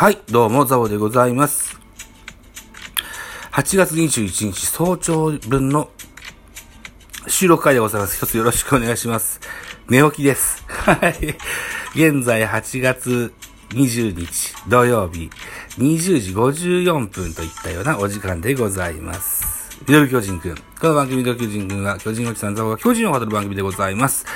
はい、どうも、ザボでございます。8月21日早朝分の収録会でございます。一つよろしくお願いします。寝起きです。はい。現在8月20日土曜日20時54分といったようなお時間でございます。ミドル巨人くん。この番組ミドル巨人くんは巨人おじさんザボが巨人を語る番組でございます。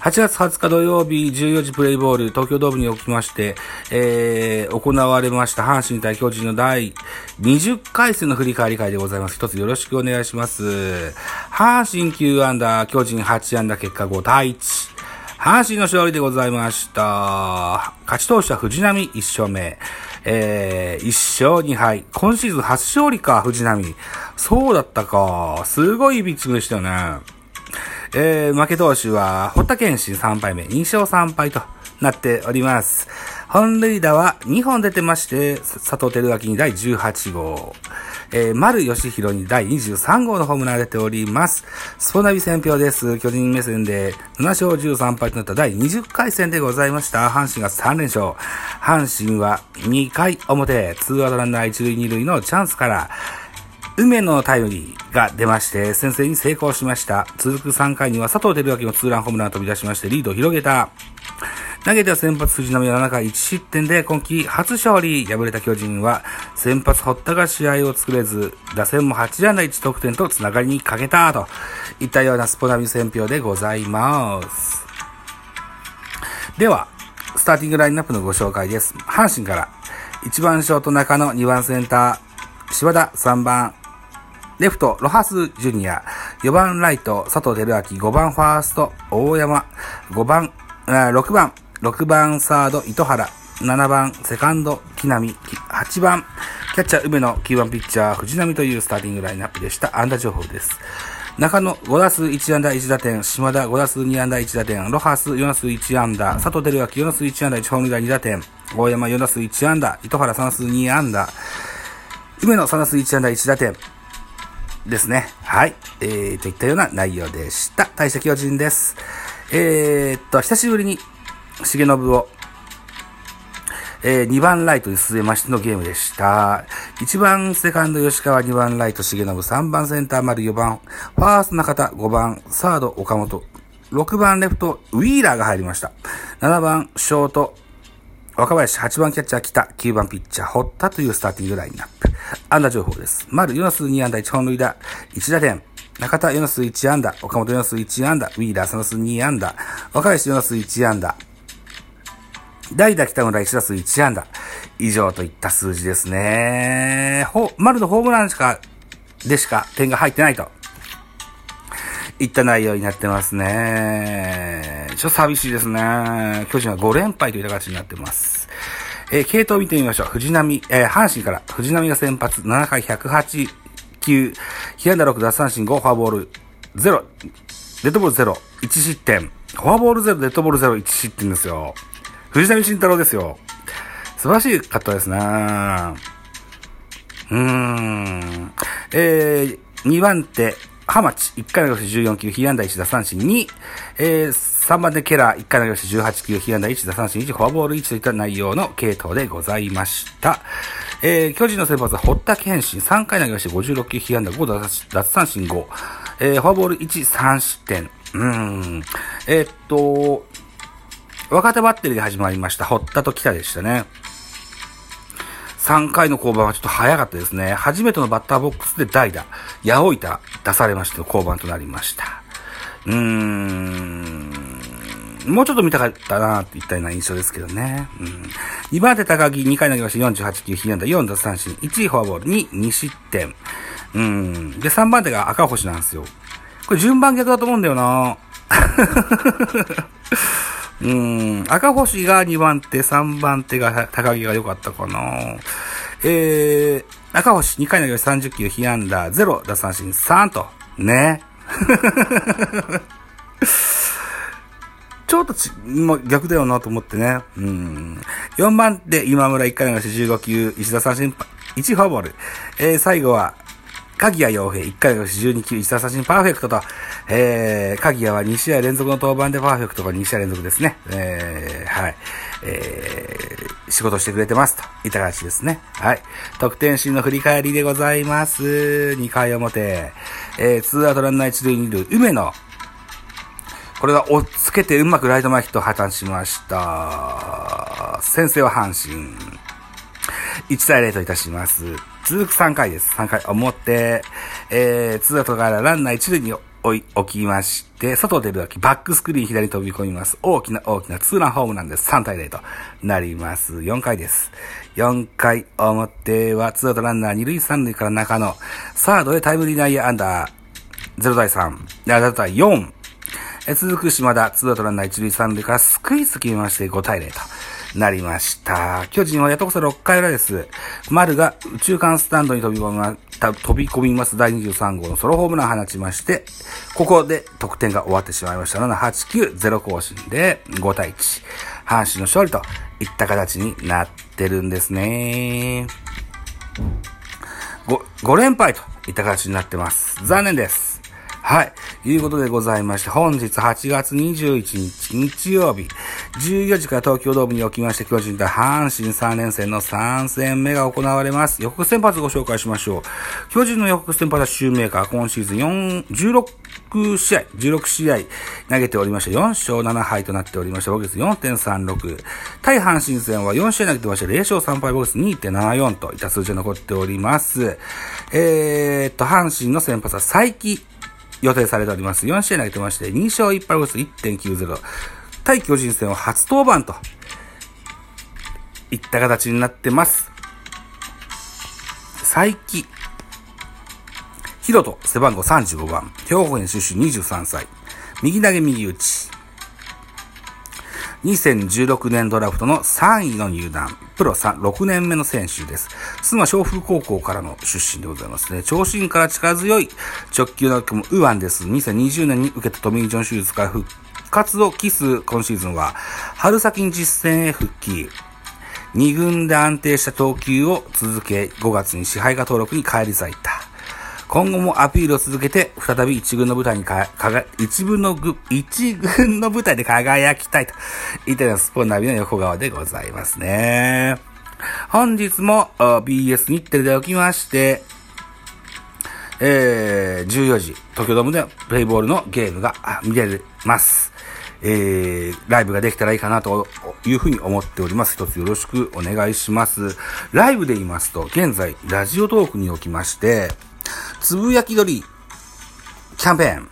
8月20日土曜日14時プレイボール東京ドームにおきまして、えー、行われました阪神対巨人の第20回戦の振り返り会でございます。一つよろしくお願いします。阪神9アンダー、巨人8アンダー結果5対1。阪神の勝利でございました。勝ち投手は藤波1勝目。えー、1勝2敗。今シーズン初勝利か、藤波。そうだったか。すごいピッチングでしたよね。えー、負け投手は、堀田健信3敗目、2勝3敗となっております。本塁打は2本出てまして、佐藤輝明に第18号、えー、丸義弘に第23号のホームランが出ております。スポナビ選票です。巨人目線で7勝13敗となった第20回戦でございました。阪神が3連勝。阪神は2回表、ツーアウトランナー1塁2塁のチャンスから、梅野のタイムリーが出まして、先制に成功しました。続く3回には佐藤輝明のツーランホームランが飛び出しまして、リードを広げた。投げては先発藤波は7回1失点で今季初勝利。敗れた巨人は先発堀田が試合を作れず、打線も8安打1得点とつながりに欠けたといったようなスポナビ選票でございます。では、スターティングラインナップのご紹介です。阪神から1番ショート中野、2番センター、柴田、3番レフト、ロハス・ジュニア。4番ライト、佐藤輝明。5番ファースト、大山。5番、6番、6番サード、糸原。7番、セカンド、木浪。8番、キャッチャー、梅野。9番、ピッチャー、藤波というスターティングラインナップでした。安打情報です。中野、5打数1安打1打点。島田、5打数2安打1打点。ロハス、4打数1安打。佐藤輝明、4打数1安打1本塁打2打点。大山、4打数1安打。糸原、3打数2安打。梅野、3打数1安打1打点。ですね。はい。えー、といったような内容でした。大社巨人です。えー、っと、久しぶりに、重信を、えー、2番ライトに据えましてのゲームでした。1番セカンド吉川、2番ライト重信、3番センター丸、4番ファースト中田、5番サード岡本、6番レフトウィーラーが入りました。7番ショート若林、8番キャッチャー北、9番ピッチャー堀田というスターティングラインナップ。安打情報です。丸4打数2安打1本塁打、1打点。中田4打数1安打、岡本4打数1安打、ウィーラー3打数2安打、若林4打数1安打。代打北村1打数1安打。以上といった数字ですね。ほ、丸のホームランしか、でしか点が入ってないと。いった内容になってますね。ちょっと寂しいですね。巨人は5連敗という形になってます。えー、系統を見てみましょう。藤波、えー、阪神から、藤波が先発、7回108球、被安打6奪三振5、フォアボール0、デッドボール0、1失点。フォアボール0、デッドボール0、1失点ですよ。藤波慎太郎ですよ。素晴らしかったですね。うーん。えー、2番手、ハマチ、1回投げ押し14球、被安打1打三振2、えー、3番手ケラー、1回投げ押し18球、被安打1打三振1、フォアボール1といった内容の系統でございました。えー、巨人の先発は堀田健信、3回投げ押し56球、被安打5奪三振5、えー、フォアボール1、3失点。うん。えー、っと、若手バッテリーで始まりました。堀田と北でしたね。3回の降板はちょっと早かったですね。初めてのバッターボックスで代打、八百板出されまして降板となりました。うーん。もうちょっと見たかったなっていったような印象ですけどね。うん。2番手高木、2回投げまして48球、被安打4奪三振、1位フォアボール、2、2失点。うん。で、3番手が赤星なんですよ。これ順番逆だと思うんだよなうん、赤星が2番手、3番手が高木が良かったかな。えー、赤星2回の30球、被安打0、奪三振3と。ね。ちょっとち、もう逆だよなと思ってね。うん。4番手、今村1回の15球、石田三振、1フォアボール。えー、最後は、鍵谷洋平、1回の12球、1打三振パーフェクトと、えー、鍵谷は2試合連続の登板でパーフェクトが2試合連続ですね。えー、はい。えー、仕事してくれてますといった形ですね。はい。得点シーンの振り返りでございます。2回表。えー、ツーアウトランナー一塁二塁、梅野。これが追っつけてうまくライト前ヒットを放ちました。先制は阪神。1対0といたします。続く3回です。3回表、えー、ツーアウトからランナー1塁に置きまして、外出るときバックスクリーン左に飛び込みます。大きな大きなツーランホームランです。3対0となります。4回です。4回表はツーアウトランナー2塁3塁から中野。サードへタイムリー内野アンダー？0対3。0対4。続く島田、ツーアウトランナー1塁3塁からスクイズ決めまして5対0と。なりました。巨人はやっとこそ6回裏です。丸が宇宙間スタンドに飛び込みま、飛び込みます第23号のソロホームランを放ちまして、ここで得点が終わってしまいました。7、8、9、0更新で5対1。阪神の勝利といった形になってるんですね。5、5連敗といった形になってます。残念です。はい。いうことでございまして、本日8月21日日曜日、14時から東京ドームにおきまして、巨人対阪神3連戦の3戦目が行われます。予告先発ご紹介しましょう。巨人の予告先発はシューメーカー、今シーズン4、16試合、16試合投げておりまして、4勝7敗となっておりまして、ボゲス4.36。対阪神戦は4試合投げてまして、0勝3敗ボゲス2.74といった数字が残っております。えー、っと、阪神の先発は佐伯予定されております。4試合投げてまして、2勝1敗ボス1.90。対巨人戦は初登板と、いった形になってます。佐伯、ヒロト、背番号35番、兵庫県出身23歳、右投げ右打ち、2016年ドラフトの3位の入団、プロ3、6年目の選手です。須磨小風高校からの出身でございますね。長身から力強い直球の組むウアンです。2020年に受けたトミー・ジョン手術から復活を期す今シーズンは、春先に実戦へ復帰。2軍で安定した投球を続け、5月に支配下登録に返り咲いた。今後もアピールを続けて、再び一軍の舞台にか、かが、一軍のぐ、一軍の舞台で輝きたいと。いったようスポンナビの横側でございますね。本日も BS 日テレで起きまして、えー、14時、東京ドームでプレイボールのゲームが見れます。えー、ライブができたらいいかなというふうに思っております。一つよろしくお願いします。ライブで言いますと、現在、ラジオトークにおきまして、つぶやき鳥キャンペーン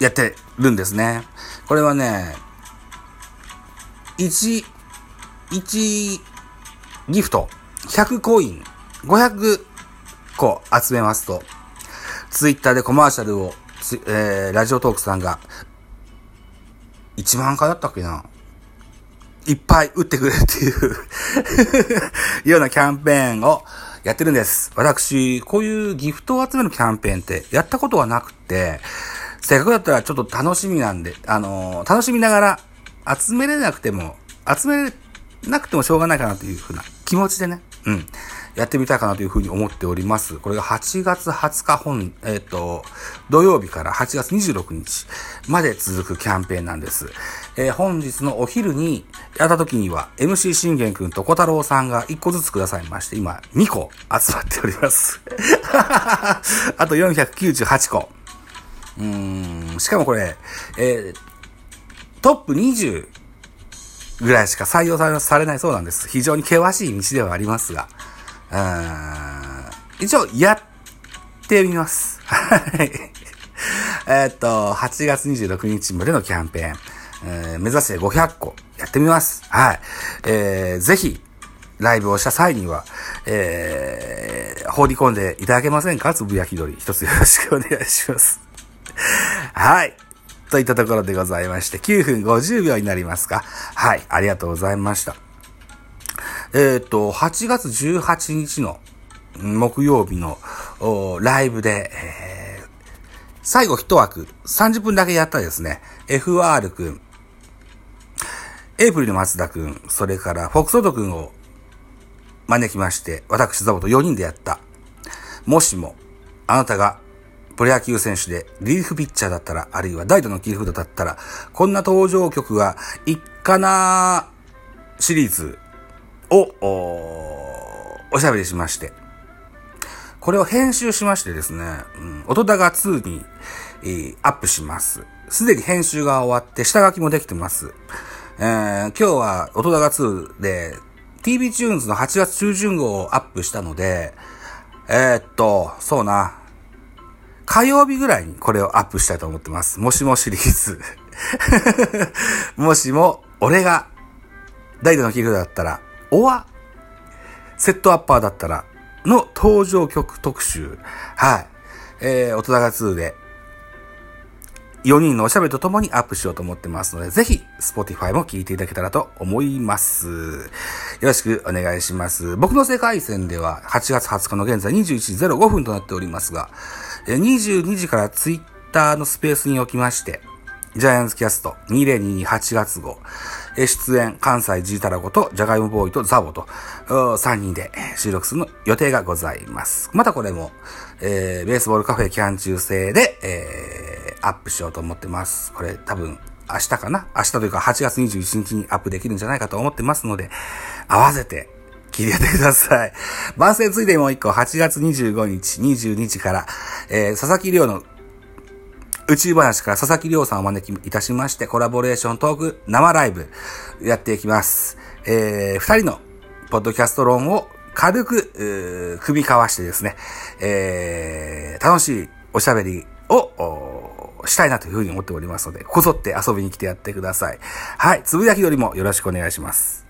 やってるんですね。これはね、1、1ギフト100コイン500個集めますと、ツイッターでコマーシャルを、えー、ラジオトークさんが、1万回だったっけな。いっぱい打ってくれるっていう ようなキャンペーンをやってるんです。私、こういうギフトを集めるキャンペーンってやったことはなくて、せっかくだったらちょっと楽しみなんで、あのー、楽しみながら集めれなくても、集めなくてもしょうがないかなというふうな気持ちでね、うん、やってみたいかなというふうに思っております。これが8月20日本、えっ、ー、と、土曜日から8月26日まで続くキャンペーンなんです。えー、本日のお昼にやった時には MC 信玄くんと小太郎さんが1個ずつくださいまして、今2個集まっております。あと498個。うーん、しかもこれ、えー、トップ20ぐらいしか採用されないそうなんです。非常に険しい道ではありますが。一応、やってみます。はい。えっと、8月26日までのキャンペーン、えー、目指して500個やってみます。はい。えー、ぜひ、ライブをした際には、えー、放り込んでいただけませんか？つぶやき鳥。一つよろしくお願いします。はい。といったところでございまして、9分50秒になりますか？はい。ありがとうございました。えっ、ー、と、8月18日の木曜日のライブで、えー、最後一枠30分だけやったですね、FR くん、エイプリル松田くん、それからフォクソードくんを招きまして、私ザボと4人でやった。もしも、あなたがプロ野球選手でリリーフピッチャーだったら、あるいは代打のキーフードだったら、こんな登場曲がいっかなシリーズを、おおしゃべりしまして、これを編集しましてですね、うん、音高2に、えー、アップします。すでに編集が終わって、下書きもできてます。えー、今日は音高2で、TV チューンズの8月中旬号をアップしたので、えー、っと、そうな、火曜日ぐらいにこれをアップしたいと思ってます。もしもシリーズ。もしも、俺が、代打の切りだったら、おわ、セットアッパーだったら、の登場曲特集。はい。えー、音高2で、4人のおしゃべりとともにアップしようと思ってますので、ぜひ、Spotify も聞いていただけたらと思います。よろしくお願いします。僕の世界線では、8月20日の現在21時05分となっておりますが、22時から Twitter のスペースにおきまして、ジャイアンツキャスト20228月号、出演関西ジータラゴとジャガイモボーイとザボと3人で収録する予定がございます。またこれも、えー、ベースボールカフェキャン中制で、えー、アップしようと思ってます。これ多分明日かな？明日というか8月21日にアップできるんじゃないかと思ってますので、合わせて聞いてやってください。番宣ついでもう一個、8月25日、22時から、えー、佐々木亮の宇宙話から佐々木亮さんをお招きいたしまして、コラボレーショントーク生ライブやっていきます。えー、二人のポッドキャスト論を軽く、組み交わしてですね、えー、楽しいおしゃべりをしたいなというふうに思っておりますので、こぞって遊びに来てやってください。はい、つぶやきよりもよろしくお願いします。